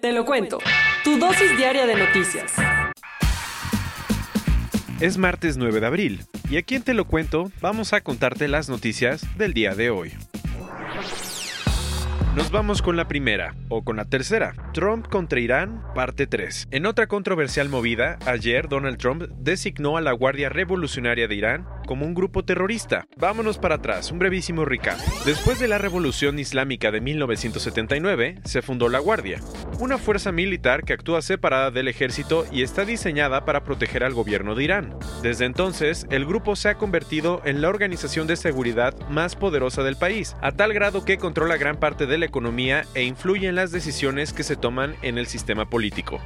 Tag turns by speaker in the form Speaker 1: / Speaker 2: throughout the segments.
Speaker 1: Te lo cuento. Tu dosis diaria de noticias.
Speaker 2: Es martes 9 de abril y aquí en Te lo cuento vamos a contarte las noticias del día de hoy. Nos vamos con la primera, o con la tercera. Trump contra Irán, parte 3. En otra controversial movida, ayer Donald Trump designó a la Guardia Revolucionaria de Irán como un grupo terrorista. Vámonos para atrás, un brevísimo recap. Después de la Revolución Islámica de 1979, se fundó la Guardia, una fuerza militar que actúa separada del ejército y está diseñada para proteger al gobierno de Irán. Desde entonces, el grupo se ha convertido en la organización de seguridad más poderosa del país, a tal grado que controla gran parte de la economía e influye en las decisiones que se toman en el sistema político.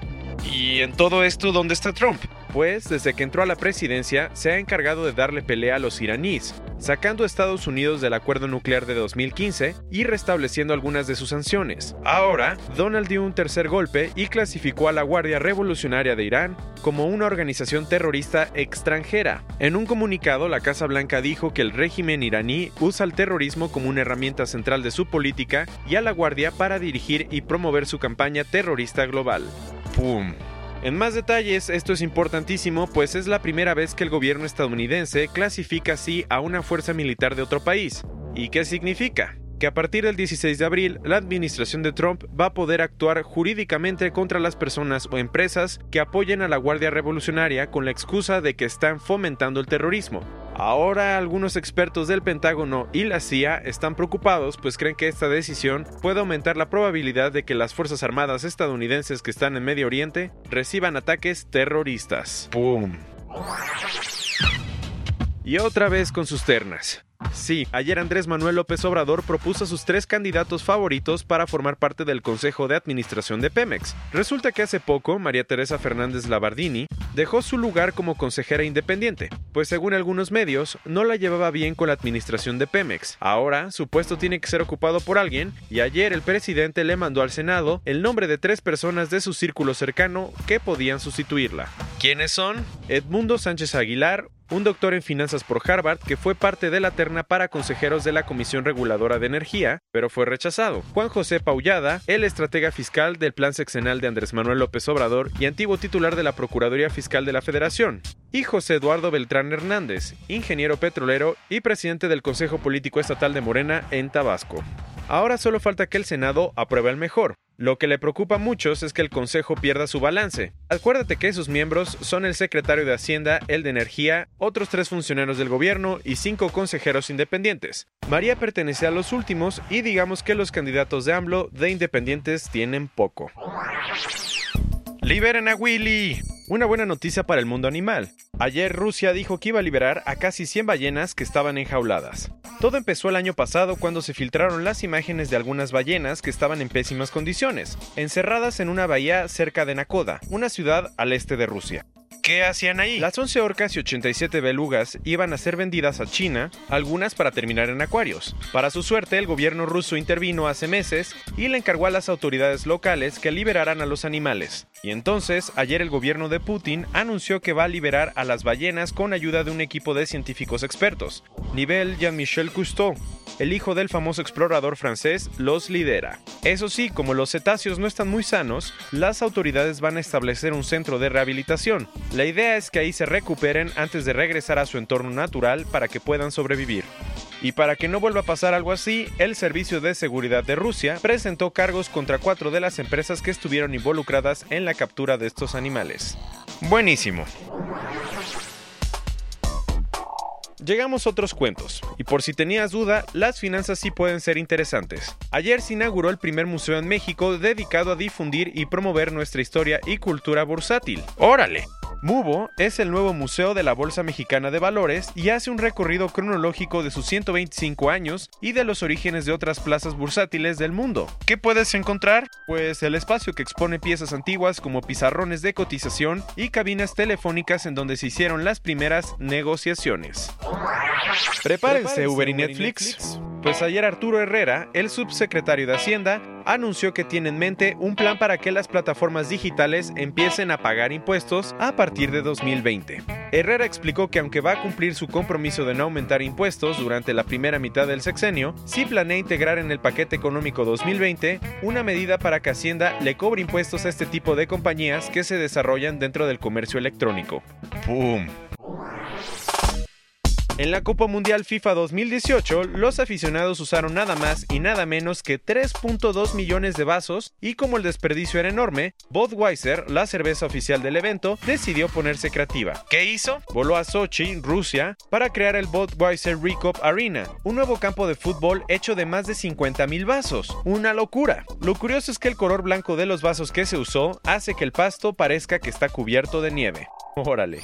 Speaker 2: ¿Y en todo esto dónde está Trump? Pues desde que entró a la presidencia se ha encargado de darle pelea a los iraníes, sacando a Estados Unidos del acuerdo nuclear de 2015 y restableciendo algunas de sus sanciones. Ahora, Donald dio un tercer golpe y clasificó a la Guardia Revolucionaria de Irán como una organización terrorista extranjera. En un comunicado, la Casa Blanca dijo que el régimen iraní usa el terrorismo como una herramienta central de su política y a la Guardia para dirigir y promover su campaña terrorista global. ¡Pum! En más detalles, esto es importantísimo, pues es la primera vez que el gobierno estadounidense clasifica así a una fuerza militar de otro país. ¿Y qué significa? que a partir del 16 de abril la administración de Trump va a poder actuar jurídicamente contra las personas o empresas que apoyen a la Guardia Revolucionaria con la excusa de que están fomentando el terrorismo. Ahora algunos expertos del Pentágono y la CIA están preocupados pues creen que esta decisión puede aumentar la probabilidad de que las Fuerzas Armadas estadounidenses que están en Medio Oriente reciban ataques terroristas. ¡Pum! Y otra vez con sus ternas. Sí, ayer Andrés Manuel López Obrador propuso a sus tres candidatos favoritos para formar parte del Consejo de Administración de Pemex. Resulta que hace poco María Teresa Fernández Labardini dejó su lugar como consejera independiente, pues según algunos medios no la llevaba bien con la administración de Pemex. Ahora su puesto tiene que ser ocupado por alguien y ayer el presidente le mandó al Senado el nombre de tres personas de su círculo cercano que podían sustituirla. ¿Quiénes son? Edmundo Sánchez Aguilar, un doctor en finanzas por Harvard que fue parte de la terna para consejeros de la Comisión Reguladora de Energía, pero fue rechazado. Juan José Paullada, el estratega fiscal del Plan Sexenal de Andrés Manuel López Obrador y antiguo titular de la Procuraduría Fiscal de la Federación. Y José Eduardo Beltrán Hernández, ingeniero petrolero y presidente del Consejo Político Estatal de Morena en Tabasco. Ahora solo falta que el Senado apruebe el mejor. Lo que le preocupa a muchos es que el Consejo pierda su balance. Acuérdate que sus miembros son el secretario de Hacienda, el de Energía, otros tres funcionarios del gobierno y cinco consejeros independientes. María pertenece a los últimos y digamos que los candidatos de AMLO de independientes tienen poco. ¡Liberen a Willy! Una buena noticia para el mundo animal. Ayer Rusia dijo que iba a liberar a casi 100 ballenas que estaban enjauladas. Todo empezó el año pasado cuando se filtraron las imágenes de algunas ballenas que estaban en pésimas condiciones, encerradas en una bahía cerca de Nakoda, una ciudad al este de Rusia. ¿Qué hacían ahí? Las 11 orcas y 87 belugas iban a ser vendidas a China, algunas para terminar en acuarios. Para su suerte, el gobierno ruso intervino hace meses y le encargó a las autoridades locales que liberaran a los animales. Y entonces, ayer el gobierno de Putin anunció que va a liberar a las ballenas con ayuda de un equipo de científicos expertos. Nivel Jean-Michel Cousteau, el hijo del famoso explorador francés, los lidera. Eso sí, como los cetáceos no están muy sanos, las autoridades van a establecer un centro de rehabilitación. La idea es que ahí se recuperen antes de regresar a su entorno natural para que puedan sobrevivir. Y para que no vuelva a pasar algo así, el Servicio de Seguridad de Rusia presentó cargos contra cuatro de las empresas que estuvieron involucradas en la captura de estos animales. Buenísimo. Llegamos a otros cuentos, y por si tenías duda, las finanzas sí pueden ser interesantes. Ayer se inauguró el primer museo en México dedicado a difundir y promover nuestra historia y cultura bursátil. ¡Órale! MUBO es el nuevo museo de la Bolsa Mexicana de Valores y hace un recorrido cronológico de sus 125 años y de los orígenes de otras plazas bursátiles del mundo. ¿Qué puedes encontrar? Pues el espacio que expone piezas antiguas como pizarrones de cotización y cabinas telefónicas en donde se hicieron las primeras negociaciones. Prepárense Uber y Netflix. Pues ayer Arturo Herrera, el subsecretario de Hacienda, anunció que tiene en mente un plan para que las plataformas digitales empiecen a pagar impuestos a partir de 2020. Herrera explicó que aunque va a cumplir su compromiso de no aumentar impuestos durante la primera mitad del sexenio, sí planea integrar en el paquete económico 2020 una medida para que Hacienda le cobre impuestos a este tipo de compañías que se desarrollan dentro del comercio electrónico. ¡Pum! En la Copa Mundial FIFA 2018, los aficionados usaron nada más y nada menos que 3.2 millones de vasos y como el desperdicio era enorme, Budweiser, la cerveza oficial del evento, decidió ponerse creativa. ¿Qué hizo? Voló a Sochi, Rusia, para crear el Budweiser Recop Arena, un nuevo campo de fútbol hecho de más de 50.000 vasos. Una locura. Lo curioso es que el color blanco de los vasos que se usó hace que el pasto parezca que está cubierto de nieve. Órale.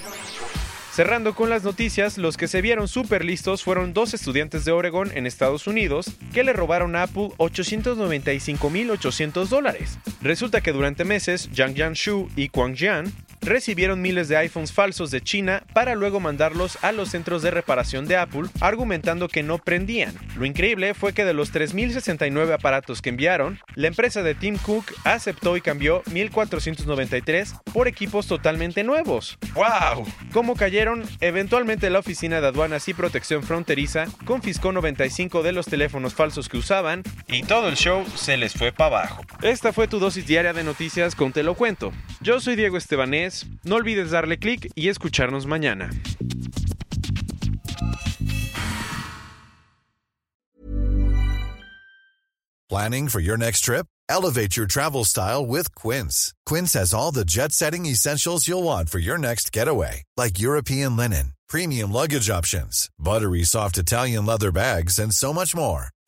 Speaker 2: Cerrando con las noticias, los que se vieron súper listos fueron dos estudiantes de Oregon en Estados Unidos que le robaron a Apple 895.800 dólares. Resulta que durante meses, Yang Yan Shu y Quang Jian recibieron miles de iPhones falsos de China para luego mandarlos a los centros de reparación de Apple, argumentando que no prendían. Lo increíble fue que de los 3.069 aparatos que enviaron, la empresa de Tim Cook aceptó y cambió 1.493 por equipos totalmente nuevos. ¡Wow! ¿Cómo cayeron? Eventualmente la Oficina de Aduanas y Protección Fronteriza confiscó 95 de los teléfonos falsos que usaban y todo el show se les fue para abajo. Esta fue tu dosis diaria de noticias con Te lo cuento. Yo soy Diego Estebanés no olvides darle clic y escucharnos mañana.
Speaker 3: Planning for your next trip? Elevate your travel style with Quince. Quince has all the jet setting essentials you'll want for your next getaway, like European linen, premium luggage options, buttery soft Italian leather bags, and so much more.